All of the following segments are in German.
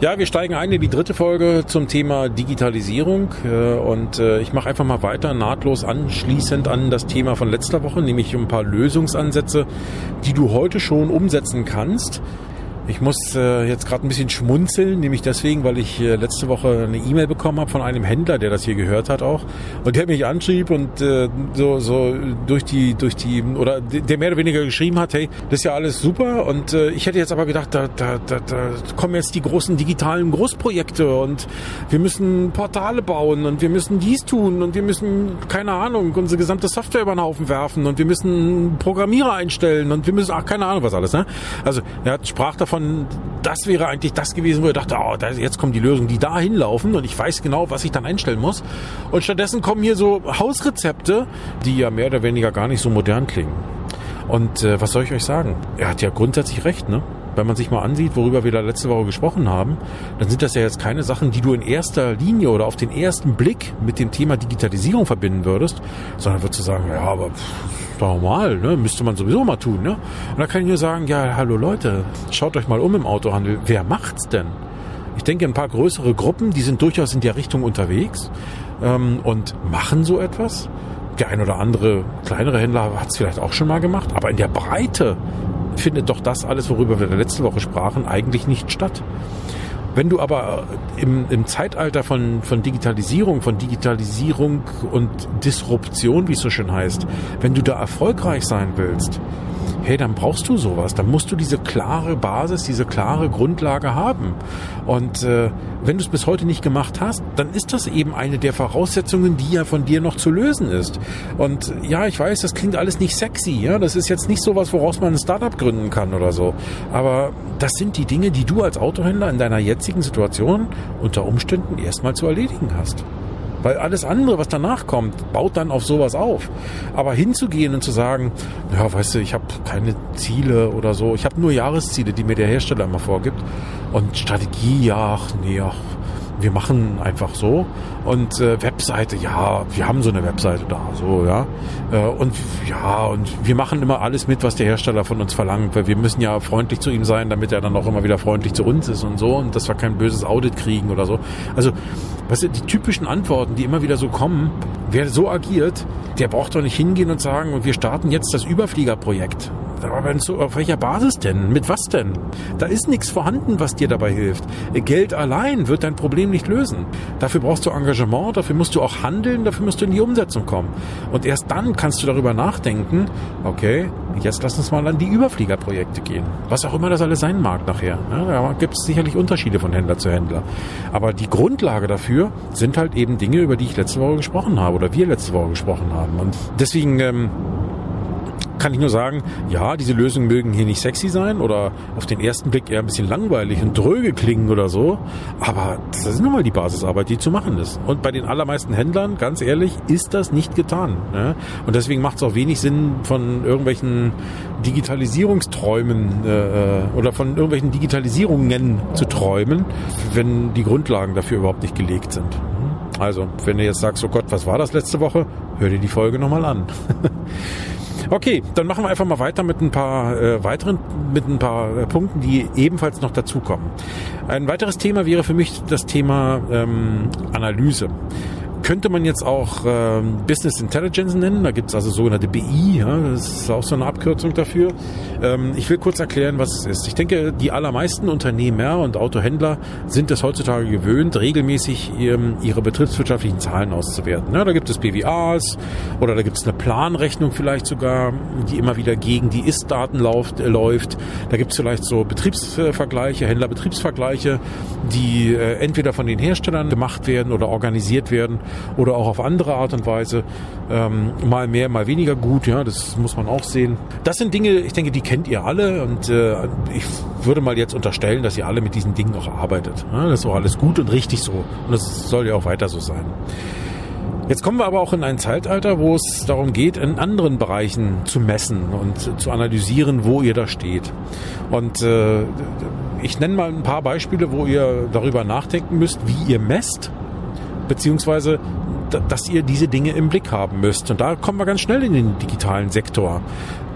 Ja, wir steigen ein in die dritte Folge zum Thema Digitalisierung äh, und äh, ich mache einfach mal weiter nahtlos anschließend an das Thema von letzter Woche, nämlich ein paar Lösungsansätze, die du heute schon umsetzen kannst, ich muss äh, jetzt gerade ein bisschen schmunzeln, nämlich deswegen, weil ich äh, letzte Woche eine E-Mail bekommen habe von einem Händler, der das hier gehört hat auch, und der mich anschrieb und äh, so so durch die durch die oder der mehr oder weniger geschrieben hat, hey, das ist ja alles super und äh, ich hätte jetzt aber gedacht, da, da, da, da kommen jetzt die großen digitalen Großprojekte und wir müssen Portale bauen und wir müssen dies tun und wir müssen keine Ahnung unsere gesamte Software über den Haufen werfen und wir müssen Programmierer einstellen und wir müssen ach keine Ahnung was alles, ne? Also er sprach davon davon, das wäre eigentlich das gewesen, wo ich dachte, oh, jetzt kommen die Lösungen, die da hinlaufen und ich weiß genau, was ich dann einstellen muss. Und stattdessen kommen hier so Hausrezepte, die ja mehr oder weniger gar nicht so modern klingen. Und äh, was soll ich euch sagen? Er hat ja grundsätzlich recht, ne? Wenn man sich mal ansieht, worüber wir da letzte Woche gesprochen haben, dann sind das ja jetzt keine Sachen, die du in erster Linie oder auf den ersten Blick mit dem Thema Digitalisierung verbinden würdest, sondern würdest du sagen, ja, aber normal, ne? müsste man sowieso mal tun. Ne? Und da kann ich nur sagen, ja, hallo Leute, schaut euch mal um im Autohandel, wer macht's denn? Ich denke, ein paar größere Gruppen, die sind durchaus in der Richtung unterwegs ähm, und machen so etwas. Der ein oder andere kleinere Händler hat es vielleicht auch schon mal gemacht, aber in der Breite findet doch das alles, worüber wir letzte Woche sprachen, eigentlich nicht statt. Wenn du aber im, im Zeitalter von, von Digitalisierung, von Digitalisierung und Disruption, wie es so schön heißt, wenn du da erfolgreich sein willst, hey, dann brauchst du sowas. Dann musst du diese klare Basis, diese klare Grundlage haben. Und äh, wenn du es bis heute nicht gemacht hast, dann ist das eben eine der Voraussetzungen, die ja von dir noch zu lösen ist. Und ja, ich weiß, das klingt alles nicht sexy. Ja, das ist jetzt nicht sowas, woraus man ein Startup gründen kann oder so. Aber das sind die Dinge, die du als Autohändler in deiner jetzigen Situation unter Umständen erstmal zu erledigen hast. Weil alles andere, was danach kommt, baut dann auf sowas auf. Aber hinzugehen und zu sagen, ja, weißt du, ich habe keine Ziele oder so, ich habe nur Jahresziele, die mir der Hersteller immer vorgibt. Und Strategie, ja, ach, nee, ach, wir machen einfach so. Und äh, Webseite, ja, wir haben so eine Webseite da, so, ja. Äh, und ja, und wir machen immer alles mit, was der Hersteller von uns verlangt, weil wir müssen ja freundlich zu ihm sein, damit er dann auch immer wieder freundlich zu uns ist und so und dass wir kein böses Audit kriegen oder so. Also, was sind die typischen Antworten, die immer wieder so kommen, wer so agiert, der braucht doch nicht hingehen und sagen, und wir starten jetzt das Überfliegerprojekt. Aber auf welcher Basis denn? Mit was denn? Da ist nichts vorhanden, was dir dabei hilft. Geld allein wird dein Problem nicht lösen. Dafür brauchst du Engagement, dafür musst du auch handeln, dafür musst du in die Umsetzung kommen. Und erst dann kannst du darüber nachdenken, okay, jetzt lass uns mal an die Überfliegerprojekte gehen. Was auch immer das alles sein mag nachher. Ja, da gibt es sicherlich Unterschiede von Händler zu Händler. Aber die Grundlage dafür sind halt eben Dinge, über die ich letzte Woche gesprochen habe oder wir letzte Woche gesprochen haben. Und deswegen ähm, kann ich nur sagen, ja, diese Lösungen mögen hier nicht sexy sein oder auf den ersten Blick eher ein bisschen langweilig und dröge klingen oder so, aber das ist nun mal die Basisarbeit, die zu machen ist. Und bei den allermeisten Händlern, ganz ehrlich, ist das nicht getan. Ne? Und deswegen macht es auch wenig Sinn, von irgendwelchen Digitalisierungsträumen äh, oder von irgendwelchen Digitalisierungen zu träumen, wenn die Grundlagen dafür überhaupt nicht gelegt sind. Also, wenn du jetzt sagst, oh Gott, was war das letzte Woche? Hör dir die Folge nochmal an. Okay, dann machen wir einfach mal weiter mit ein paar äh, weiteren, mit ein paar äh, Punkten, die ebenfalls noch dazukommen. Ein weiteres Thema wäre für mich das Thema ähm, Analyse könnte man jetzt auch ähm, Business Intelligence nennen. Da gibt es also sogenannte BI, ja, das ist auch so eine Abkürzung dafür. Ähm, ich will kurz erklären, was es ist. Ich denke, die allermeisten Unternehmer und Autohändler sind es heutzutage gewöhnt, regelmäßig ähm, ihre betriebswirtschaftlichen Zahlen auszuwerten. Ja, da gibt es BWAs oder da gibt es eine Planrechnung vielleicht sogar, die immer wieder gegen die Ist-Daten äh, läuft. Da gibt es vielleicht so Betriebsvergleiche, Händlerbetriebsvergleiche, die äh, entweder von den Herstellern gemacht werden oder organisiert werden oder auch auf andere Art und Weise. Ähm, mal mehr, mal weniger gut, ja, das muss man auch sehen. Das sind Dinge, ich denke, die kennt ihr alle und äh, ich würde mal jetzt unterstellen, dass ihr alle mit diesen Dingen auch arbeitet. Ja, das ist auch alles gut und richtig so und das soll ja auch weiter so sein. Jetzt kommen wir aber auch in ein Zeitalter, wo es darum geht, in anderen Bereichen zu messen und zu analysieren, wo ihr da steht. Und äh, ich nenne mal ein paar Beispiele, wo ihr darüber nachdenken müsst, wie ihr messt, beziehungsweise dass ihr diese Dinge im Blick haben müsst. Und da kommen wir ganz schnell in den digitalen Sektor.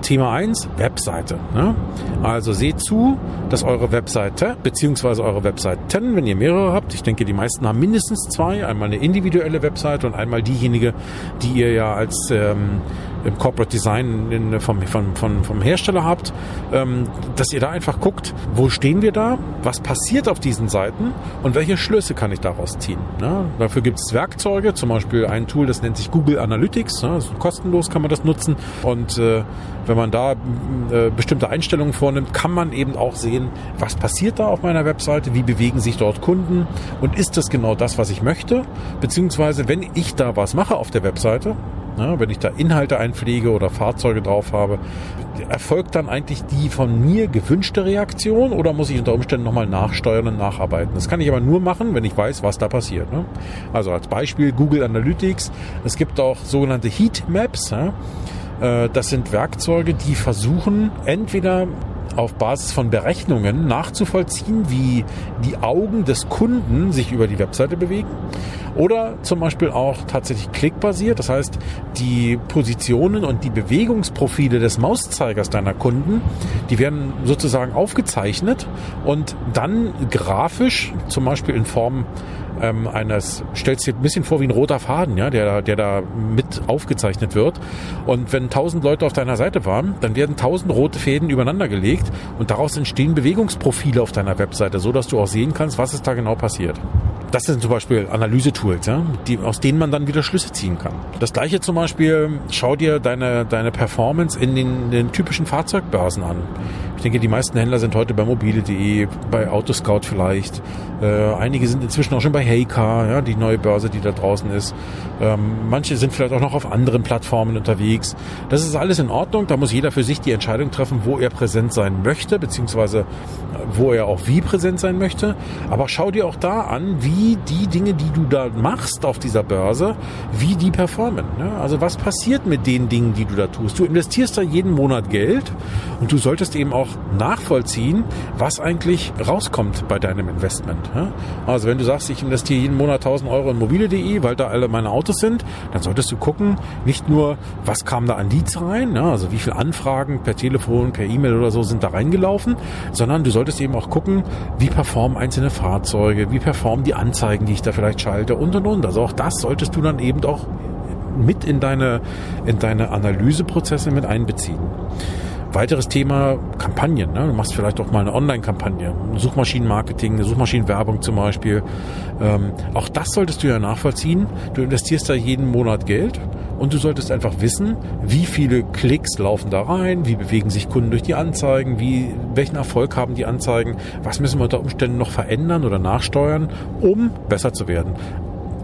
Thema 1, Webseite. Ne? Also seht zu, dass eure Webseite beziehungsweise eure Webseiten, wenn ihr mehrere habt, ich denke, die meisten haben mindestens zwei, einmal eine individuelle Webseite und einmal diejenige, die ihr ja als ähm, im Corporate Design in, vom, vom, vom, vom Hersteller habt, ähm, dass ihr da einfach guckt, wo stehen wir da, was passiert auf diesen Seiten und welche Schlüsse kann ich daraus ziehen. Ne? Dafür gibt es Werkzeuge, zum Beispiel ein Tool, das nennt sich Google Analytics, ne? also kostenlos kann man das nutzen und äh, wenn man da äh, bestimmte Einstellungen vornimmt, kann man eben auch sehen, was passiert da auf meiner Webseite, wie bewegen sich dort Kunden und ist das genau das, was ich möchte, beziehungsweise wenn ich da was mache auf der Webseite, Ne? Wenn ich da Inhalte einpflege oder Fahrzeuge drauf habe, erfolgt dann eigentlich die von mir gewünschte Reaktion oder muss ich unter Umständen nochmal nachsteuern und nacharbeiten? Das kann ich aber nur machen, wenn ich weiß, was da passiert. Ne? Also als Beispiel Google Analytics. Es gibt auch sogenannte Heatmaps. Ja? Äh, das sind Werkzeuge, die versuchen, entweder auf Basis von Berechnungen nachzuvollziehen, wie die Augen des Kunden sich über die Webseite bewegen. Oder zum Beispiel auch tatsächlich klickbasiert. Das heißt, die Positionen und die Bewegungsprofile des Mauszeigers deiner Kunden, die werden sozusagen aufgezeichnet und dann grafisch, zum Beispiel in Form ähm, eines, stellst dir ein bisschen vor wie ein roter Faden, ja, der, der da mit aufgezeichnet wird. Und wenn tausend Leute auf deiner Seite waren, dann werden tausend rote Fäden übereinander gelegt und daraus entstehen Bewegungsprofile auf deiner Webseite, so dass du auch sehen kannst, was ist da genau passiert. Das sind zum Beispiel Analysetools, ja, die, aus denen man dann wieder Schlüsse ziehen kann. Das gleiche zum Beispiel, schau dir deine, deine Performance in den, den typischen Fahrzeugbörsen an. Ich denke, die meisten Händler sind heute bei mobile.de, bei Autoscout vielleicht. Äh, einige sind inzwischen auch schon bei Heycar, ja, die neue Börse, die da draußen ist. Ähm, manche sind vielleicht auch noch auf anderen Plattformen unterwegs. Das ist alles in Ordnung. Da muss jeder für sich die Entscheidung treffen, wo er präsent sein möchte, beziehungsweise äh, wo er auch wie präsent sein möchte. Aber schau dir auch da an, wie die Dinge, die du da machst auf dieser Börse, wie die performen. Ne? Also was passiert mit den Dingen, die du da tust? Du investierst da jeden Monat Geld und du solltest eben auch nachvollziehen, was eigentlich rauskommt bei deinem Investment. Also wenn du sagst, ich investiere jeden Monat 1000 Euro in mobile.de, weil da alle meine Autos sind, dann solltest du gucken, nicht nur, was kam da an Leads rein, also wie viele Anfragen per Telefon, per E-Mail oder so sind da reingelaufen, sondern du solltest eben auch gucken, wie performen einzelne Fahrzeuge, wie performen die Anzeigen, die ich da vielleicht schalte und und und. Also auch das solltest du dann eben auch mit in deine, in deine Analyseprozesse mit einbeziehen. Weiteres Thema Kampagnen. Ne? Du machst vielleicht auch mal eine Online-Kampagne, Suchmaschinenmarketing, Suchmaschinenwerbung zum Beispiel. Ähm, auch das solltest du ja nachvollziehen. Du investierst da jeden Monat Geld und du solltest einfach wissen, wie viele Klicks laufen da rein, wie bewegen sich Kunden durch die Anzeigen, wie, welchen Erfolg haben die Anzeigen, was müssen wir unter Umständen noch verändern oder nachsteuern, um besser zu werden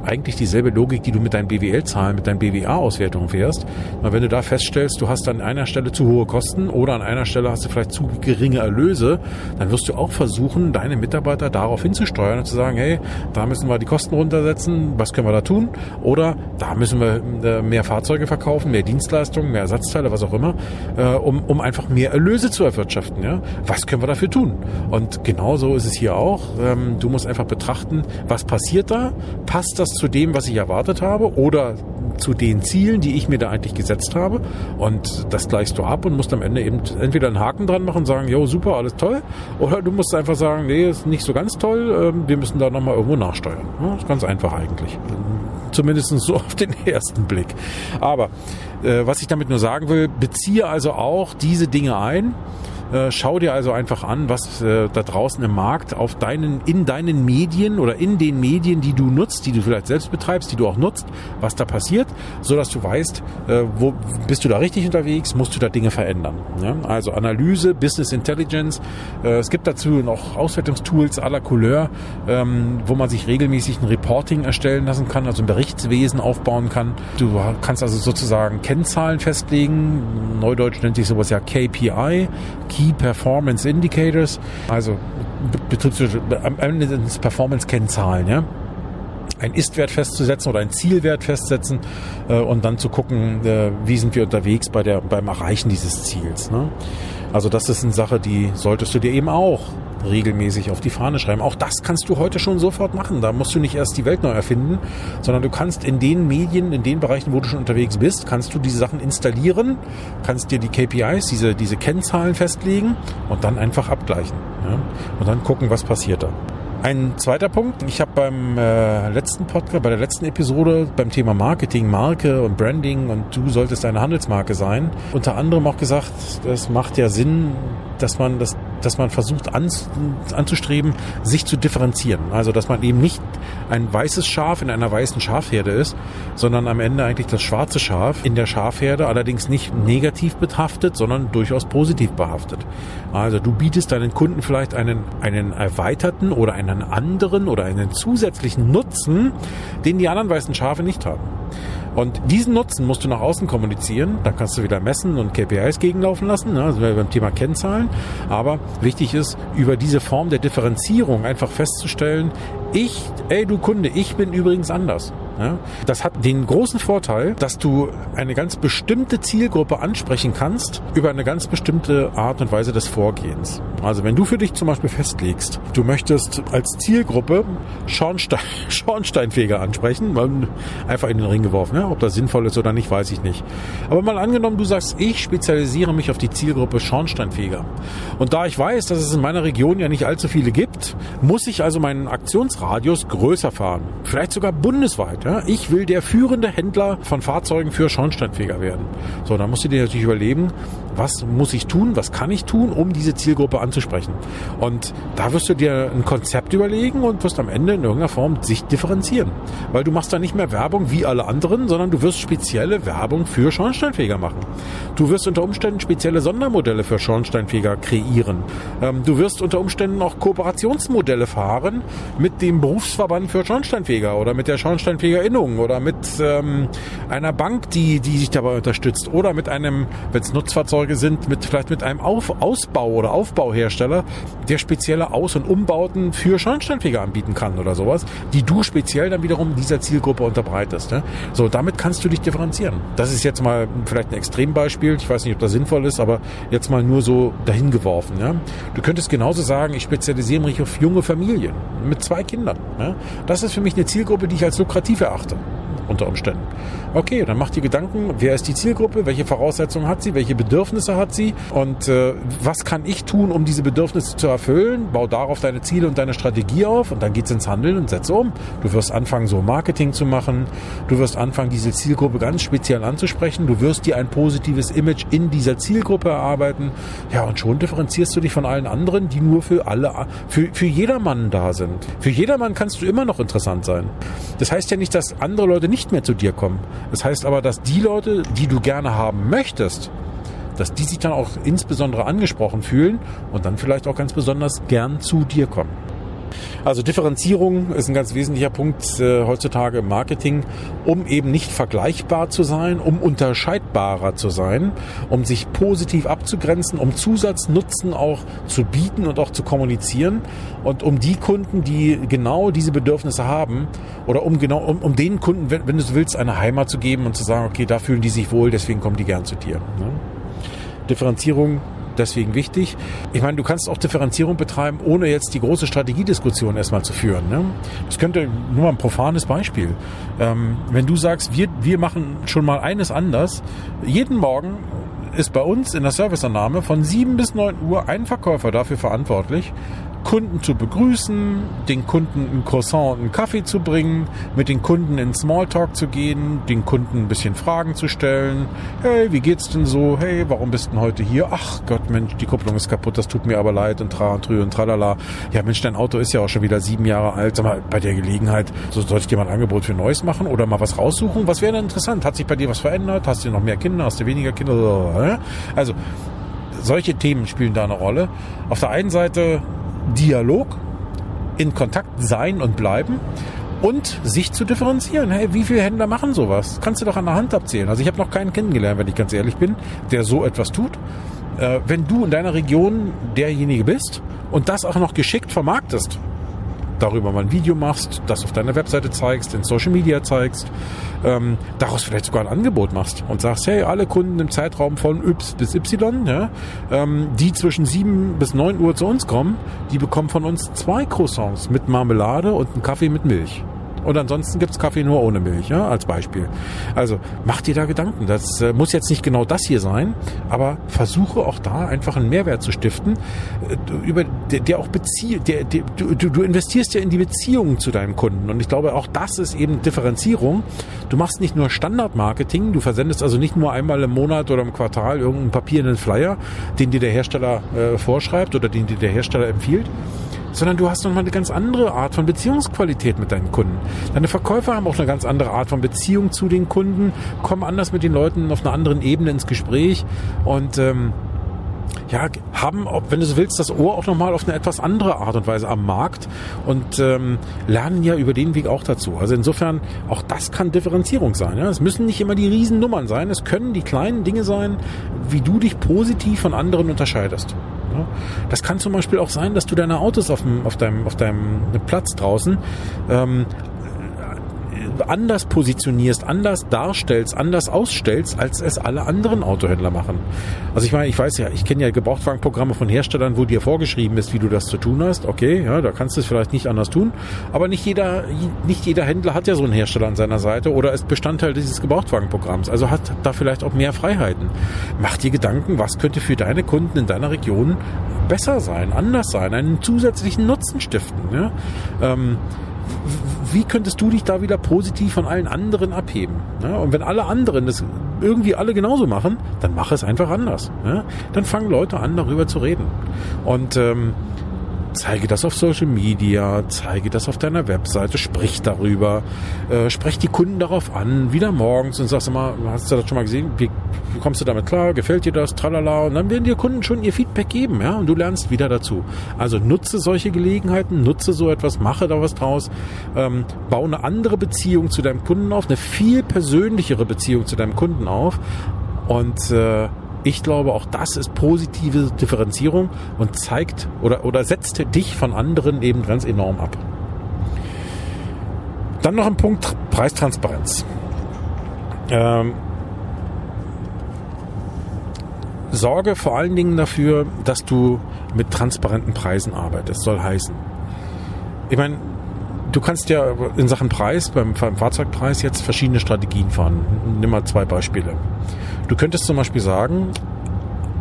eigentlich dieselbe Logik, die du mit deinen BWL-Zahlen, mit deinen BWA-Auswertungen fährst. Weil wenn du da feststellst, du hast an einer Stelle zu hohe Kosten oder an einer Stelle hast du vielleicht zu geringe Erlöse, dann wirst du auch versuchen, deine Mitarbeiter darauf hinzusteuern und zu sagen, hey, da müssen wir die Kosten runtersetzen, was können wir da tun? Oder da müssen wir äh, mehr Fahrzeuge verkaufen, mehr Dienstleistungen, mehr Ersatzteile, was auch immer, äh, um, um einfach mehr Erlöse zu erwirtschaften. Ja? Was können wir dafür tun? Und genauso ist es hier auch. Ähm, du musst einfach betrachten, was passiert da? Passt das zu dem, was ich erwartet habe oder zu den Zielen, die ich mir da eigentlich gesetzt habe. Und das gleichst du ab und musst am Ende eben entweder einen Haken dran machen und sagen, jo, super, alles toll. Oder du musst einfach sagen, nee, ist nicht so ganz toll, ähm, wir müssen da nochmal irgendwo nachsteuern. Das ist ganz einfach eigentlich. Zumindest so auf den ersten Blick. Aber äh, was ich damit nur sagen will, beziehe also auch diese Dinge ein schau dir also einfach an, was äh, da draußen im Markt auf deinen, in deinen Medien oder in den Medien, die du nutzt, die du vielleicht selbst betreibst, die du auch nutzt, was da passiert, so dass du weißt, äh, wo bist du da richtig unterwegs, musst du da Dinge verändern. Also Analyse, Business Intelligence. Äh, es gibt dazu noch Auswertungstools la Couleur, ähm, wo man sich regelmäßig ein Reporting erstellen lassen kann, also ein Berichtswesen aufbauen kann. Du kannst also sozusagen Kennzahlen festlegen. Neudeutsch nennt sich sowas ja KPI, Key Performance Indicators, also am Ende sind es Performance-Kennzahlen, ja. ein Istwert festzusetzen oder ein Zielwert festsetzen äh, und dann zu gucken, äh, wie sind wir unterwegs bei der, beim Erreichen dieses Ziels. Ne? Also das ist eine Sache, die solltest du dir eben auch regelmäßig auf die Fahne schreiben. Auch das kannst du heute schon sofort machen. Da musst du nicht erst die Welt neu erfinden, sondern du kannst in den Medien, in den Bereichen, wo du schon unterwegs bist, kannst du diese Sachen installieren, kannst dir die KPIs, diese, diese Kennzahlen festlegen und dann einfach abgleichen. Ja? Und dann gucken, was passiert da. Ein zweiter Punkt, ich habe beim äh, letzten Podcast, bei der letzten Episode beim Thema Marketing, Marke und Branding und du solltest eine Handelsmarke sein, unter anderem auch gesagt, das macht ja Sinn, dass man das dass man versucht an, anzustreben, sich zu differenzieren. Also dass man eben nicht ein weißes Schaf in einer weißen Schafherde ist, sondern am Ende eigentlich das schwarze Schaf in der Schafherde, allerdings nicht negativ behaftet, sondern durchaus positiv behaftet. Also du bietest deinen Kunden vielleicht einen, einen erweiterten oder einen anderen oder einen zusätzlichen Nutzen, den die anderen weißen Schafe nicht haben. Und diesen Nutzen musst du nach außen kommunizieren. Da kannst du wieder messen und KPIs gegenlaufen lassen, ne? also beim Thema Kennzahlen. Aber wichtig ist, über diese Form der Differenzierung einfach festzustellen, ich, ey du Kunde, ich bin übrigens anders. Das hat den großen Vorteil, dass du eine ganz bestimmte Zielgruppe ansprechen kannst über eine ganz bestimmte Art und Weise des Vorgehens. Also wenn du für dich zum Beispiel festlegst, du möchtest als Zielgruppe Schornstein, Schornsteinfeger ansprechen, einfach in den Ring geworfen. Ob das sinnvoll ist oder nicht, weiß ich nicht. Aber mal angenommen, du sagst, ich spezialisiere mich auf die Zielgruppe Schornsteinfeger. Und da ich weiß, dass es in meiner Region ja nicht allzu viele gibt, muss ich also meinen Aktionsradius größer fahren. Vielleicht sogar bundesweit. Ja, ich will der führende Händler von Fahrzeugen für Schornsteinfeger werden. So, dann musst du dir natürlich überlegen, was muss ich tun, was kann ich tun, um diese Zielgruppe anzusprechen. Und da wirst du dir ein Konzept überlegen und wirst am Ende in irgendeiner Form sich differenzieren. Weil du machst da nicht mehr Werbung wie alle anderen, sondern du wirst spezielle Werbung für Schornsteinfeger machen. Du wirst unter Umständen spezielle Sondermodelle für Schornsteinfeger kreieren. Ähm, du wirst unter Umständen auch Kooperationsmodelle fahren mit dem Berufsverband für Schornsteinfeger oder mit der Schornsteinfeger Erinnerungen oder mit ähm, einer Bank, die, die sich dabei unterstützt oder mit einem, wenn es Nutzfahrzeuge sind, mit vielleicht mit einem Auf, Ausbau- oder Aufbauhersteller, der spezielle Aus- und Umbauten für Schornsteinfeger anbieten kann oder sowas, die du speziell dann wiederum dieser Zielgruppe unterbreitest. Ne? So, damit kannst du dich differenzieren. Das ist jetzt mal vielleicht ein Extrembeispiel. Ich weiß nicht, ob das sinnvoll ist, aber jetzt mal nur so dahin geworfen. Ja? Du könntest genauso sagen, ich spezialisiere mich auf junge Familien mit zwei Kindern. Ja? Das ist für mich eine Zielgruppe, die ich als lukrativ achter. Unter Umständen. Okay, dann mach dir Gedanken, wer ist die Zielgruppe, welche Voraussetzungen hat sie, welche Bedürfnisse hat sie und äh, was kann ich tun, um diese Bedürfnisse zu erfüllen. Bau darauf deine Ziele und deine Strategie auf und dann geht's ins Handeln und setze um. Du wirst anfangen, so Marketing zu machen. Du wirst anfangen, diese Zielgruppe ganz speziell anzusprechen. Du wirst dir ein positives Image in dieser Zielgruppe erarbeiten. Ja, und schon differenzierst du dich von allen anderen, die nur für alle, für, für jedermann da sind. Für jedermann kannst du immer noch interessant sein. Das heißt ja nicht, dass andere Leute nicht mehr zu dir kommen. Das heißt aber, dass die Leute, die du gerne haben möchtest, dass die sich dann auch insbesondere angesprochen fühlen und dann vielleicht auch ganz besonders gern zu dir kommen. Also Differenzierung ist ein ganz wesentlicher Punkt äh, heutzutage im Marketing, um eben nicht vergleichbar zu sein, um unterscheidbarer zu sein, um sich positiv abzugrenzen, um Zusatznutzen auch zu bieten und auch zu kommunizieren und um die Kunden, die genau diese Bedürfnisse haben oder um genau um, um den Kunden, wenn, wenn du es willst, eine Heimat zu geben und zu sagen, okay, da fühlen die sich wohl, deswegen kommen die gern zu dir. Ne? Differenzierung deswegen wichtig. Ich meine, du kannst auch Differenzierung betreiben, ohne jetzt die große Strategiediskussion erstmal zu führen. Ne? Das könnte nur mal ein profanes Beispiel. Ähm, wenn du sagst, wir, wir machen schon mal eines anders, jeden Morgen ist bei uns in der Serviceannahme von 7 bis 9 Uhr ein Verkäufer dafür verantwortlich, Kunden zu begrüßen, den Kunden ein Croissant und einen Kaffee zu bringen, mit den Kunden in Smalltalk zu gehen, den Kunden ein bisschen Fragen zu stellen. Hey, wie geht's denn so? Hey, warum bist du denn heute hier? Ach Gott, Mensch, die Kupplung ist kaputt, das tut mir aber leid und tra und trü und tralala. Ja, Mensch, dein Auto ist ja auch schon wieder sieben Jahre alt. Sag mal, bei der Gelegenheit, so sollte ich dir mal ein Angebot für Neues machen oder mal was raussuchen? Was wäre denn interessant? Hat sich bei dir was verändert? Hast du noch mehr Kinder? Hast du weniger Kinder? Also, solche Themen spielen da eine Rolle. Auf der einen Seite Dialog, in Kontakt sein und bleiben und sich zu differenzieren. Hey, wie viele Händler machen sowas? Kannst du doch an der Hand abzählen. Also ich habe noch keinen kennengelernt, wenn ich ganz ehrlich bin, der so etwas tut. Äh, wenn du in deiner Region derjenige bist und das auch noch geschickt vermarktest, darüber mal ein Video machst, das auf deiner Webseite zeigst, in Social Media zeigst, ähm, daraus vielleicht sogar ein Angebot machst und sagst, hey, alle Kunden im Zeitraum von Y bis Y, ja, ähm, die zwischen 7 bis 9 Uhr zu uns kommen, die bekommen von uns zwei Croissants mit Marmelade und einen Kaffee mit Milch. Und ansonsten gibt's Kaffee nur ohne Milch, ja, als Beispiel. Also mach dir da Gedanken. Das äh, muss jetzt nicht genau das hier sein, aber versuche auch da einfach einen Mehrwert zu stiften, äh, über der, der auch Bezie der, der, du, du investierst ja in die Beziehungen zu deinem Kunden. Und ich glaube, auch das ist eben Differenzierung. Du machst nicht nur Standardmarketing, du versendest also nicht nur einmal im Monat oder im Quartal irgendeinen papierenden Flyer, den dir der Hersteller äh, vorschreibt oder den dir der Hersteller empfiehlt, sondern du hast nochmal eine ganz andere Art von Beziehungsqualität mit deinen Kunden. Deine Verkäufer haben auch eine ganz andere Art von Beziehung zu den Kunden, kommen anders mit den Leuten auf einer anderen Ebene ins Gespräch und ähm, ja, haben, wenn du so willst, das Ohr auch nochmal auf eine etwas andere Art und Weise am Markt und ähm, lernen ja über den Weg auch dazu. Also insofern, auch das kann Differenzierung sein. Ja? Es müssen nicht immer die Riesennummern sein, es können die kleinen Dinge sein, wie du dich positiv von anderen unterscheidest. Ja? Das kann zum Beispiel auch sein, dass du deine Autos auf, dem, auf, deinem, auf deinem Platz draußen ähm, anders positionierst, anders darstellst, anders ausstellst, als es alle anderen Autohändler machen. Also ich meine, ich weiß ja, ich kenne ja Gebrauchtwagenprogramme von Herstellern, wo dir vorgeschrieben ist, wie du das zu tun hast. Okay, ja, da kannst du es vielleicht nicht anders tun. Aber nicht jeder, nicht jeder Händler hat ja so einen Hersteller an seiner Seite oder ist Bestandteil dieses Gebrauchtwagenprogramms. Also hat da vielleicht auch mehr Freiheiten. Mach dir Gedanken, was könnte für deine Kunden in deiner Region besser sein, anders sein, einen zusätzlichen Nutzen stiften. Ja? Ähm, wie könntest du dich da wieder positiv von allen anderen abheben? Ja, und wenn alle anderen das irgendwie alle genauso machen, dann mach es einfach anders. Ja? Dann fangen Leute an, darüber zu reden. Und ähm, zeige das auf Social Media, zeige das auf deiner Webseite, sprich darüber, äh, sprech die Kunden darauf an, wieder morgens und sagst immer, hast du das schon mal gesehen, wie, wie kommst du damit klar, gefällt dir das, tralala, und dann werden dir Kunden schon ihr Feedback geben, ja, und du lernst wieder dazu. Also nutze solche Gelegenheiten, nutze so etwas, mache da was draus, ähm, baue eine andere Beziehung zu deinem Kunden auf, eine viel persönlichere Beziehung zu deinem Kunden auf und äh, ich glaube, auch das ist positive Differenzierung und zeigt oder, oder setzt dich von anderen eben ganz enorm ab. Dann noch ein Punkt Preistransparenz. Ähm, sorge vor allen Dingen dafür, dass du mit transparenten Preisen arbeitest, soll heißen. Ich meine, du kannst ja in Sachen Preis, beim, beim Fahrzeugpreis jetzt verschiedene Strategien fahren. Nimm mal zwei Beispiele. Du könntest zum Beispiel sagen,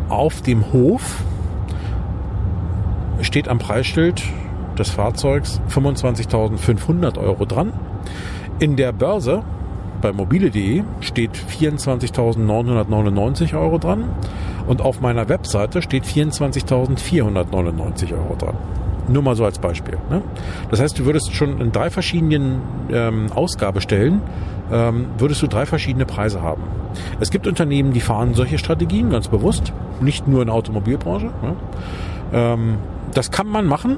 auf dem Hof steht am Preisschild des Fahrzeugs 25.500 Euro dran. In der Börse bei mobile.de steht 24.999 Euro dran und auf meiner Webseite steht 24.499 Euro dran. Nur mal so als Beispiel. Ne? Das heißt, du würdest schon in drei verschiedenen ähm, Ausgabestellen ähm, würdest du drei verschiedene Preise haben. Es gibt Unternehmen, die fahren solche Strategien ganz bewusst, nicht nur in der Automobilbranche. Ne? Ähm, das kann man machen,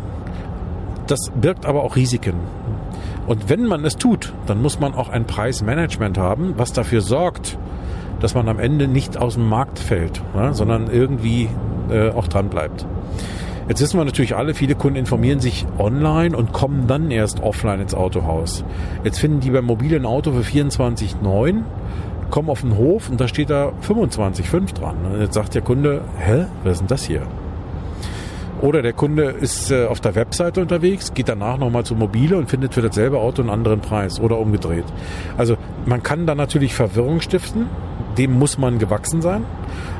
das birgt aber auch Risiken. Und wenn man es tut, dann muss man auch ein Preismanagement haben, was dafür sorgt, dass man am Ende nicht aus dem Markt fällt, ne? sondern irgendwie äh, auch dran bleibt. Jetzt wissen wir natürlich alle, viele Kunden informieren sich online und kommen dann erst offline ins Autohaus. Jetzt finden die beim mobilen Auto für 24,9 kommen auf den Hof und da steht da 25,5 dran. Und jetzt sagt der Kunde, hä, was ist denn das hier? Oder der Kunde ist äh, auf der Webseite unterwegs, geht danach nochmal zu Mobile und findet für dasselbe Auto einen anderen Preis oder umgedreht. Also man kann da natürlich Verwirrung stiften, dem muss man gewachsen sein.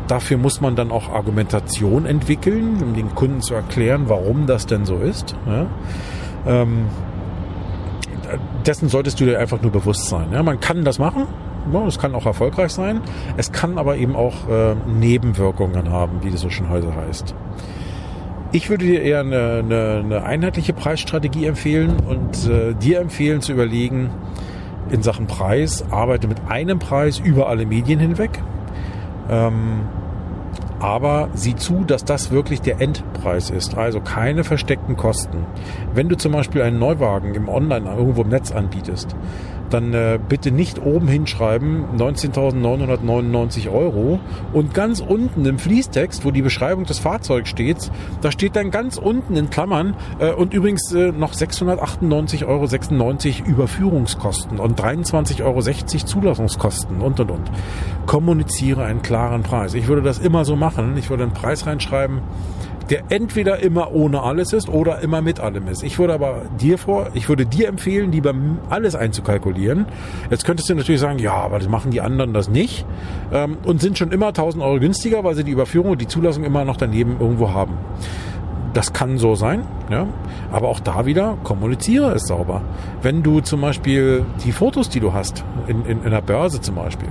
Dafür muss man dann auch Argumentation entwickeln, um den Kunden zu erklären, warum das denn so ist. Ja? Ähm, dessen solltest du dir einfach nur bewusst sein. Ja? Man kann das machen, es kann auch erfolgreich sein. Es kann aber eben auch äh, Nebenwirkungen haben, wie das so schon heute heißt. Ich würde dir eher eine, eine, eine einheitliche Preisstrategie empfehlen und äh, dir empfehlen zu überlegen, in Sachen Preis, arbeite mit einem Preis über alle Medien hinweg. Ähm, aber sieh zu, dass das wirklich der Endpreis ist. Also keine versteckten Kosten. Wenn du zum Beispiel einen Neuwagen im Online irgendwo im Netz anbietest, dann äh, bitte nicht oben hinschreiben 19.999 Euro und ganz unten im Fließtext, wo die Beschreibung des Fahrzeugs steht, da steht dann ganz unten in Klammern äh, und übrigens äh, noch 698,96 Euro Überführungskosten und 23,60 Euro Zulassungskosten und und und. Kommuniziere einen klaren Preis. Ich würde das immer so machen. Ich würde einen Preis reinschreiben, der entweder immer ohne alles ist oder immer mit allem ist. Ich würde aber dir vor, ich würde dir empfehlen, lieber alles einzukalkulieren. Jetzt könntest du natürlich sagen, ja, aber das machen die anderen das nicht ähm, und sind schon immer 1000 Euro günstiger, weil sie die Überführung und die Zulassung immer noch daneben irgendwo haben. Das kann so sein, ja. Aber auch da wieder kommuniziere es sauber. Wenn du zum Beispiel die Fotos, die du hast, in, in, in der Börse zum Beispiel,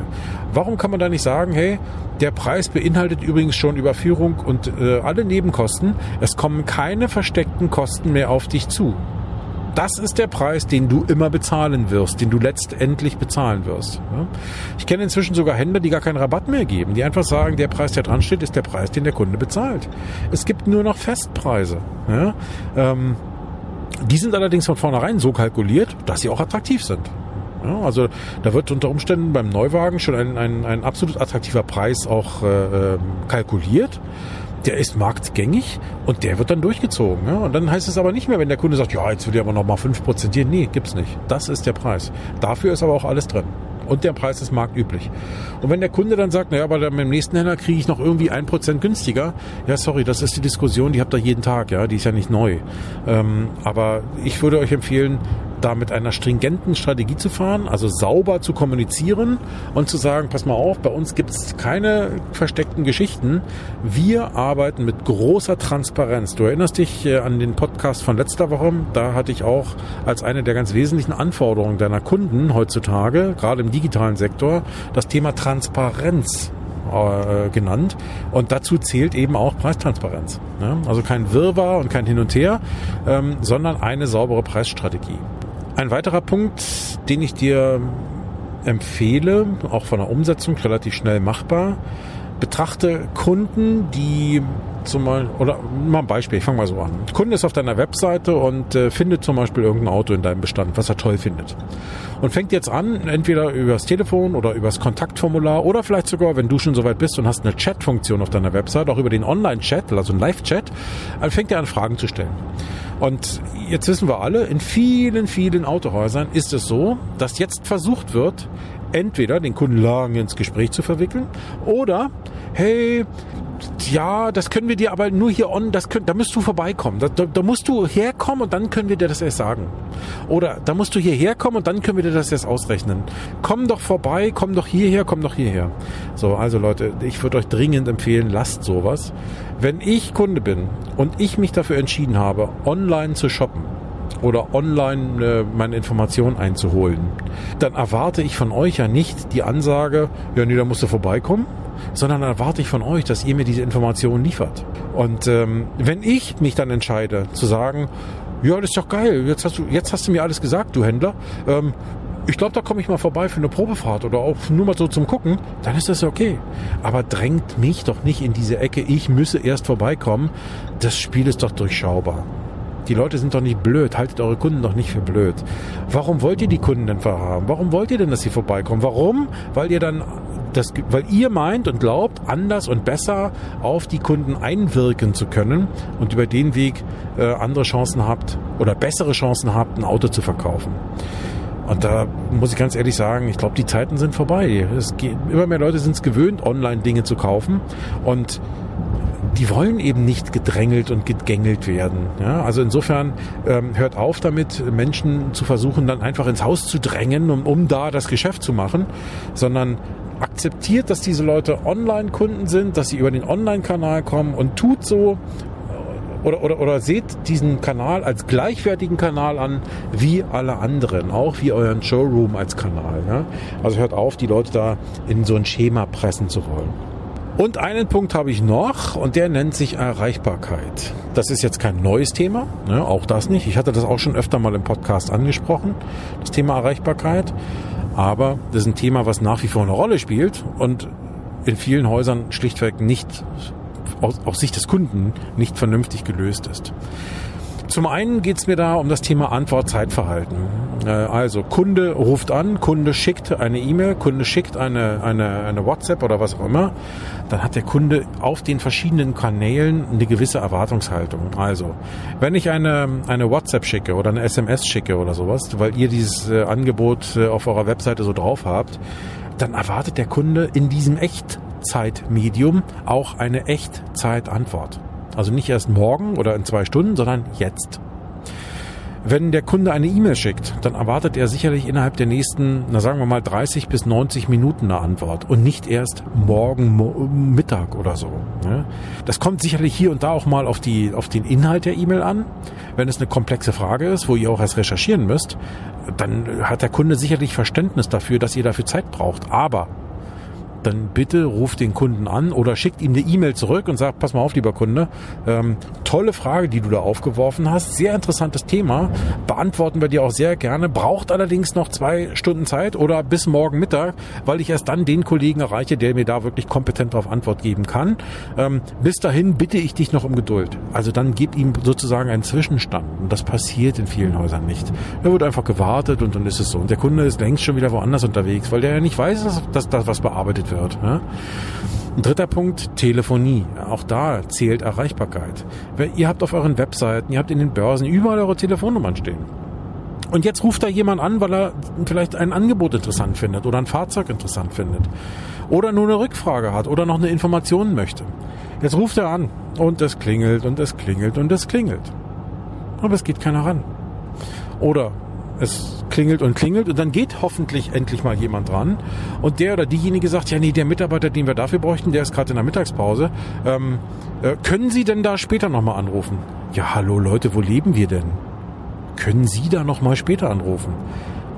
warum kann man da nicht sagen, hey, der Preis beinhaltet übrigens schon Überführung und äh, alle Nebenkosten. Es kommen keine versteckten Kosten mehr auf dich zu. Das ist der Preis, den du immer bezahlen wirst, den du letztendlich bezahlen wirst. Ich kenne inzwischen sogar Händler, die gar keinen Rabatt mehr geben, die einfach sagen, der Preis, der dran steht, ist der Preis, den der Kunde bezahlt. Es gibt nur noch Festpreise. Ähm, die sind allerdings von vornherein so kalkuliert, dass sie auch attraktiv sind. Ja, also da wird unter Umständen beim Neuwagen schon ein, ein, ein absolut attraktiver Preis auch äh, ähm, kalkuliert der ist marktgängig und der wird dann durchgezogen. Ja? Und dann heißt es aber nicht mehr, wenn der Kunde sagt, ja, jetzt will ich aber nochmal 5% hier. Nee, gibt's nicht. Das ist der Preis. Dafür ist aber auch alles drin. Und der Preis ist marktüblich. Und wenn der Kunde dann sagt, naja, aber dann beim nächsten Händler kriege ich noch irgendwie ein Prozent günstiger, ja, sorry, das ist die Diskussion, die habt ihr jeden Tag, ja, die ist ja nicht neu. Ähm, aber ich würde euch empfehlen, da mit einer stringenten Strategie zu fahren, also sauber zu kommunizieren und zu sagen, pass mal auf, bei uns gibt es keine versteckten Geschichten. Wir arbeiten mit großer Transparenz. Du erinnerst dich äh, an den Podcast von letzter Woche, da hatte ich auch als eine der ganz wesentlichen Anforderungen deiner Kunden heutzutage, gerade im digitalen Sektor, das Thema Transparenz äh, genannt. Und dazu zählt eben auch Preistransparenz. Ne? Also kein Wirrwarr und kein Hin und Her, ähm, sondern eine saubere Preisstrategie. Ein weiterer Punkt, den ich dir empfehle, auch von der Umsetzung relativ schnell machbar, betrachte Kunden, die zum Beispiel, oder mal ein Beispiel, ich fange mal so an. Kunde ist auf deiner Webseite und äh, findet zum Beispiel irgendein Auto in deinem Bestand, was er toll findet. Und fängt jetzt an, entweder übers Telefon oder übers Kontaktformular oder vielleicht sogar, wenn du schon soweit bist und hast eine Chat-Funktion auf deiner Webseite, auch über den Online-Chat, also ein Live-Chat, fängt er an, Fragen zu stellen. Und jetzt wissen wir alle, in vielen, vielen Autohäusern ist es so, dass jetzt versucht wird, entweder den Kunden lang ins Gespräch zu verwickeln oder, hey, ja, das können wir dir aber nur hier on, das können, da musst du vorbeikommen. Da, da, da, musst du herkommen und dann können wir dir das erst sagen. Oder da musst du hierher kommen und dann können wir dir das erst ausrechnen. Komm doch vorbei, komm doch hierher, komm doch hierher. So, also Leute, ich würde euch dringend empfehlen, lasst sowas. Wenn ich Kunde bin und ich mich dafür entschieden habe, online zu shoppen, oder online äh, meine Informationen einzuholen, dann erwarte ich von euch ja nicht die Ansage, ja, nee, da musst du vorbeikommen, sondern erwarte ich von euch, dass ihr mir diese Informationen liefert. Und ähm, wenn ich mich dann entscheide zu sagen, ja, das ist doch geil, jetzt hast du, jetzt hast du mir alles gesagt, du Händler, ähm, ich glaube, da komme ich mal vorbei für eine Probefahrt oder auch nur mal so zum Gucken, dann ist das okay. Aber drängt mich doch nicht in diese Ecke, ich müsse erst vorbeikommen. Das Spiel ist doch durchschaubar. Die Leute sind doch nicht blöd. Haltet eure Kunden doch nicht für blöd. Warum wollt ihr die Kunden denn verhaben? Warum wollt ihr denn, dass sie vorbeikommen? Warum? Weil ihr dann das, weil ihr meint und glaubt, anders und besser auf die Kunden einwirken zu können und über den Weg äh, andere Chancen habt oder bessere Chancen habt, ein Auto zu verkaufen. Und da muss ich ganz ehrlich sagen, ich glaube, die Zeiten sind vorbei. Es geht, immer mehr Leute sind es gewöhnt, online Dinge zu kaufen. Und die wollen eben nicht gedrängelt und gegängelt werden. Ja, also insofern ähm, hört auf damit, Menschen zu versuchen, dann einfach ins Haus zu drängen, um, um da das Geschäft zu machen, sondern akzeptiert, dass diese Leute Online-Kunden sind, dass sie über den Online-Kanal kommen und tut so oder, oder, oder seht diesen Kanal als gleichwertigen Kanal an wie alle anderen, auch wie euren Showroom als Kanal. Ja? Also hört auf, die Leute da in so ein Schema pressen zu wollen. Und einen Punkt habe ich noch und der nennt sich Erreichbarkeit. Das ist jetzt kein neues Thema, ne, auch das nicht. Ich hatte das auch schon öfter mal im Podcast angesprochen, das Thema Erreichbarkeit. Aber das ist ein Thema, was nach wie vor eine Rolle spielt und in vielen Häusern schlichtweg nicht aus, aus Sicht des Kunden nicht vernünftig gelöst ist. Zum einen geht es mir da um das Thema Antwort-Zeitverhalten. Äh, also Kunde ruft an, Kunde schickt eine E-Mail, Kunde schickt eine, eine, eine WhatsApp oder was auch immer. Dann hat der Kunde auf den verschiedenen Kanälen eine gewisse Erwartungshaltung. Also, wenn ich eine, eine WhatsApp schicke oder eine SMS schicke oder sowas, weil ihr dieses äh, Angebot äh, auf eurer Webseite so drauf habt, dann erwartet der Kunde in diesem Echtzeitmedium auch eine Echtzeitantwort. Also nicht erst morgen oder in zwei Stunden, sondern jetzt. Wenn der Kunde eine E-Mail schickt, dann erwartet er sicherlich innerhalb der nächsten, na sagen wir mal 30 bis 90 Minuten eine Antwort und nicht erst morgen Mo Mittag oder so. Ne? Das kommt sicherlich hier und da auch mal auf, die, auf den Inhalt der E-Mail an. Wenn es eine komplexe Frage ist, wo ihr auch erst recherchieren müsst, dann hat der Kunde sicherlich Verständnis dafür, dass ihr dafür Zeit braucht. Aber dann bitte ruft den Kunden an oder schickt ihm eine E-Mail zurück und sagt, pass mal auf, lieber Kunde, ähm, tolle Frage, die du da aufgeworfen hast, sehr interessantes Thema, beantworten wir dir auch sehr gerne, braucht allerdings noch zwei Stunden Zeit oder bis morgen Mittag, weil ich erst dann den Kollegen erreiche, der mir da wirklich kompetent darauf Antwort geben kann. Ähm, bis dahin bitte ich dich noch um Geduld. Also dann gib ihm sozusagen einen Zwischenstand und das passiert in vielen Häusern nicht. Da wird einfach gewartet und dann ist es so. Und der Kunde ist längst schon wieder woanders unterwegs, weil der ja nicht weiß, dass, dass was bearbeitet wird wird. Ja? Ein dritter Punkt, Telefonie. Auch da zählt Erreichbarkeit. Ihr habt auf euren Webseiten, ihr habt in den Börsen überall eure Telefonnummern stehen. Und jetzt ruft da jemand an, weil er vielleicht ein Angebot interessant findet oder ein Fahrzeug interessant findet. Oder nur eine Rückfrage hat oder noch eine Information möchte. Jetzt ruft er an und es klingelt und es klingelt und es klingelt. Aber es geht keiner ran. Oder es klingelt und klingelt und dann geht hoffentlich endlich mal jemand dran und der oder diejenige sagt, ja nee, der Mitarbeiter, den wir dafür bräuchten, der ist gerade in der Mittagspause. Ähm, äh, können Sie denn da später nochmal anrufen? Ja, hallo Leute, wo leben wir denn? Können Sie da nochmal später anrufen?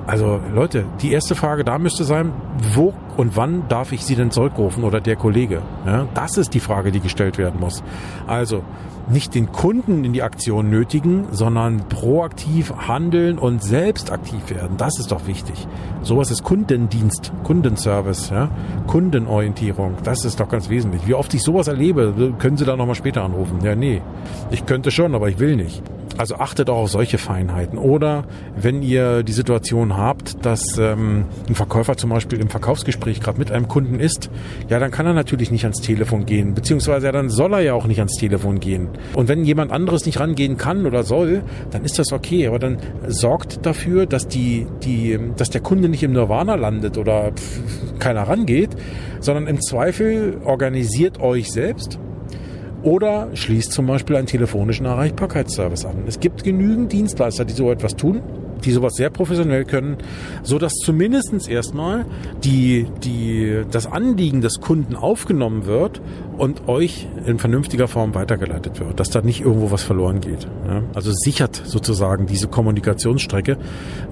Also Leute, die erste Frage da müsste sein, wo und wann darf ich Sie denn zurückrufen oder der Kollege? Ja, das ist die Frage, die gestellt werden muss. Also nicht den Kunden in die Aktion nötigen, sondern proaktiv handeln und selbst aktiv werden. Das ist doch wichtig. Sowas ist Kundendienst, Kundenservice, ja? Kundenorientierung. Das ist doch ganz wesentlich. Wie oft ich sowas erlebe, können Sie da nochmal später anrufen. Ja, nee. Ich könnte schon, aber ich will nicht. Also achtet auch auf solche Feinheiten. Oder wenn ihr die Situation habt, dass ähm, ein Verkäufer zum Beispiel im Verkaufsgespräch gerade mit einem Kunden ist, ja, dann kann er natürlich nicht ans Telefon gehen. Beziehungsweise ja, dann soll er ja auch nicht ans Telefon gehen. Und wenn jemand anderes nicht rangehen kann oder soll, dann ist das okay. Aber dann sorgt dafür, dass die, die, dass der Kunde nicht im Nirvana landet oder pff, keiner rangeht, sondern im Zweifel organisiert euch selbst oder schließt zum Beispiel einen telefonischen Erreichbarkeitsservice an. Es gibt genügend Dienstleister, die so etwas tun die sowas sehr professionell können, so dass zumindestens erstmal die, die, das Anliegen des Kunden aufgenommen wird und euch in vernünftiger Form weitergeleitet wird, dass da nicht irgendwo was verloren geht. Ja? Also sichert sozusagen diese Kommunikationsstrecke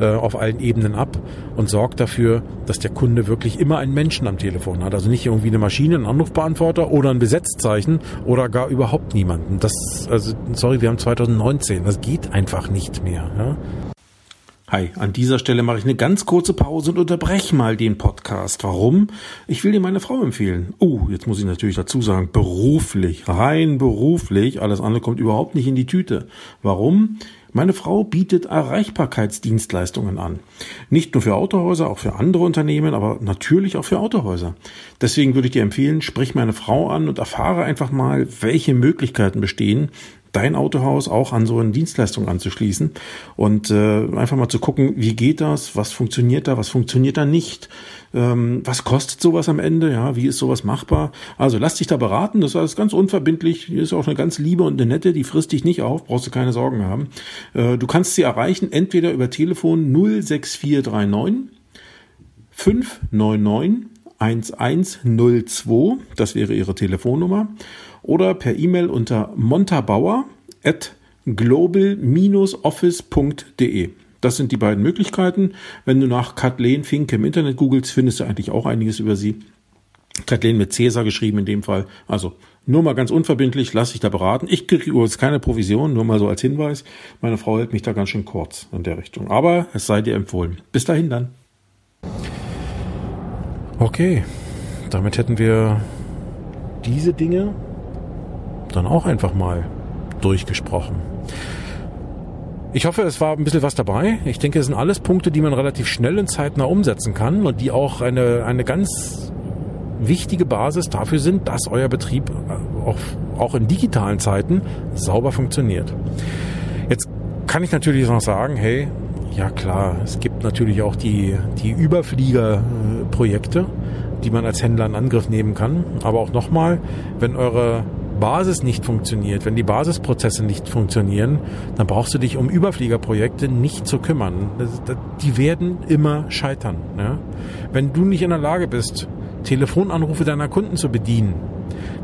äh, auf allen Ebenen ab und sorgt dafür, dass der Kunde wirklich immer einen Menschen am Telefon hat. Also nicht irgendwie eine Maschine, einen Anrufbeantworter oder ein Besetzzeichen oder gar überhaupt niemanden. Das, also, sorry, wir haben 2019, das geht einfach nicht mehr. Ja? Hi, an dieser Stelle mache ich eine ganz kurze Pause und unterbreche mal den Podcast. Warum? Ich will dir meine Frau empfehlen. Oh, uh, jetzt muss ich natürlich dazu sagen, beruflich, rein beruflich. Alles andere kommt überhaupt nicht in die Tüte. Warum? Meine Frau bietet Erreichbarkeitsdienstleistungen an. Nicht nur für Autohäuser, auch für andere Unternehmen, aber natürlich auch für Autohäuser. Deswegen würde ich dir empfehlen, sprich meine Frau an und erfahre einfach mal, welche Möglichkeiten bestehen, dein Autohaus auch an so eine Dienstleistung anzuschließen und äh, einfach mal zu gucken, wie geht das, was funktioniert da, was funktioniert da nicht, ähm, was kostet sowas am Ende, ja, wie ist sowas machbar. Also lass dich da beraten, das ist alles ganz unverbindlich, hier ist auch eine ganz liebe und eine nette, die frisst dich nicht auf, brauchst du keine Sorgen haben. Äh, du kannst sie erreichen, entweder über Telefon 06439 599 1102, das wäre ihre Telefonnummer oder per E-Mail unter montabauer at global-office.de. Das sind die beiden Möglichkeiten. Wenn du nach Kathleen Finke im Internet googelst, findest du eigentlich auch einiges über sie. Kathleen mit Cäsar geschrieben in dem Fall. Also nur mal ganz unverbindlich, lass dich da beraten. Ich kriege übrigens keine Provision, nur mal so als Hinweis. Meine Frau hält mich da ganz schön kurz in der Richtung. Aber es sei dir empfohlen. Bis dahin dann. Okay, damit hätten wir diese Dinge dann auch einfach mal durchgesprochen. Ich hoffe, es war ein bisschen was dabei. Ich denke, es sind alles Punkte, die man relativ schnell und zeitnah umsetzen kann und die auch eine, eine ganz wichtige Basis dafür sind, dass euer Betrieb auch, auch in digitalen Zeiten sauber funktioniert. Jetzt kann ich natürlich noch sagen, hey, ja klar, es gibt natürlich auch die, die Überfliegerprojekte, die man als Händler in Angriff nehmen kann. Aber auch nochmal, wenn eure Basis nicht funktioniert, wenn die Basisprozesse nicht funktionieren, dann brauchst du dich um Überfliegerprojekte nicht zu kümmern. Die werden immer scheitern. Ne? Wenn du nicht in der Lage bist, Telefonanrufe deiner Kunden zu bedienen,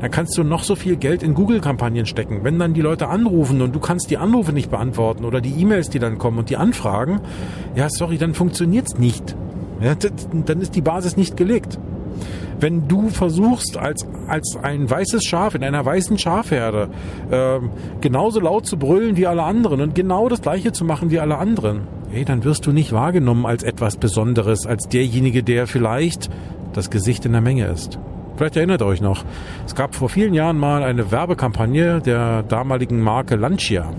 dann kannst du noch so viel Geld in Google-Kampagnen stecken. Wenn dann die Leute anrufen und du kannst die Anrufe nicht beantworten oder die E-Mails, die dann kommen und die Anfragen, ja, sorry, dann funktioniert's nicht. Ja, dann ist die Basis nicht gelegt. Wenn du versuchst, als, als ein weißes Schaf in einer weißen Schafherde äh, genauso laut zu brüllen wie alle anderen und genau das gleiche zu machen wie alle anderen, hey, dann wirst du nicht wahrgenommen als etwas Besonderes, als derjenige, der vielleicht das Gesicht in der Menge ist. Vielleicht erinnert euch noch, es gab vor vielen Jahren mal eine Werbekampagne der damaligen Marke Lancia.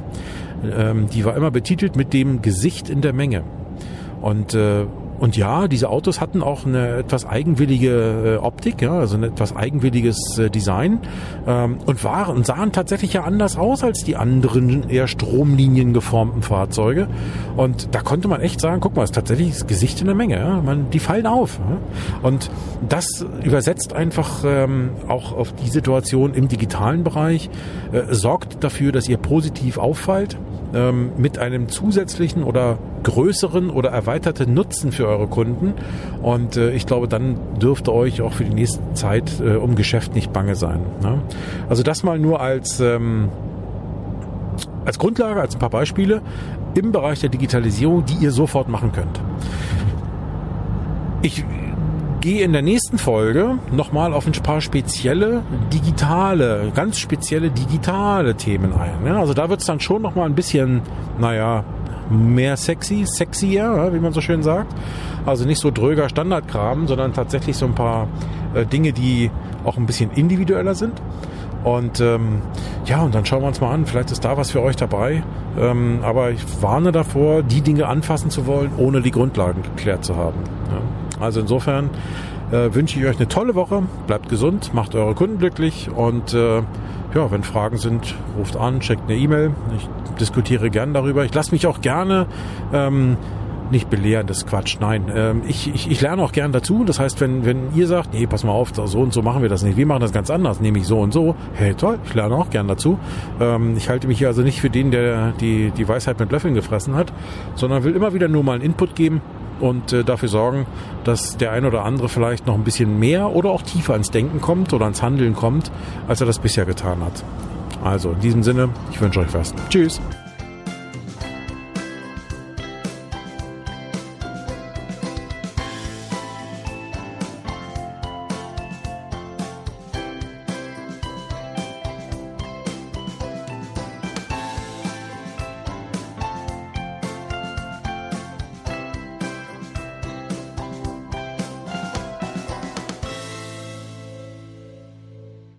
Ähm, die war immer betitelt mit dem Gesicht in der Menge. Und äh, und ja, diese Autos hatten auch eine etwas eigenwillige äh, Optik, ja, also ein etwas eigenwilliges äh, Design ähm, und waren sahen tatsächlich ja anders aus als die anderen eher Stromlinien geformten Fahrzeuge. Und da konnte man echt sagen, guck mal, ist tatsächlich das Gesicht in der Menge. Ja? Man, die fallen auf. Ja? Und das übersetzt einfach ähm, auch auf die Situation im digitalen Bereich, äh, sorgt dafür, dass ihr positiv auffallt ähm, mit einem zusätzlichen oder größeren oder erweiterten Nutzen für eure Kunden. Und äh, ich glaube, dann dürfte euch auch für die nächste Zeit äh, um Geschäft nicht bange sein. Ne? Also das mal nur als, ähm, als Grundlage, als ein paar Beispiele im Bereich der Digitalisierung, die ihr sofort machen könnt. Ich gehe in der nächsten Folge nochmal auf ein paar spezielle digitale, ganz spezielle digitale Themen ein. Ne? Also da wird es dann schon nochmal ein bisschen, naja, mehr sexy, sexier, wie man so schön sagt. Also nicht so dröger Standardkram, sondern tatsächlich so ein paar äh, Dinge, die auch ein bisschen individueller sind. Und ähm, ja, und dann schauen wir uns mal an. Vielleicht ist da was für euch dabei. Ähm, aber ich warne davor, die Dinge anfassen zu wollen, ohne die Grundlagen geklärt zu haben. Ja. Also insofern äh, wünsche ich euch eine tolle Woche. Bleibt gesund, macht eure Kunden glücklich und äh, ja, wenn Fragen sind, ruft an, checkt eine E-Mail. Ich diskutiere gern darüber. Ich lasse mich auch gerne ähm, nicht belehren, das ist Quatsch. Nein, ähm, ich, ich, ich lerne auch gern dazu. Das heißt, wenn, wenn ihr sagt, nee, pass mal auf, so und so machen wir das nicht. Wir machen das ganz anders, nämlich so und so. Hey, toll, ich lerne auch gern dazu. Ähm, ich halte mich hier also nicht für den, der die, die Weisheit mit Löffeln gefressen hat, sondern will immer wieder nur mal einen Input geben und äh, dafür sorgen, dass der ein oder andere vielleicht noch ein bisschen mehr oder auch tiefer ins Denken kommt oder ans Handeln kommt, als er das bisher getan hat. Also in diesem Sinne, ich wünsche euch was. Tschüss.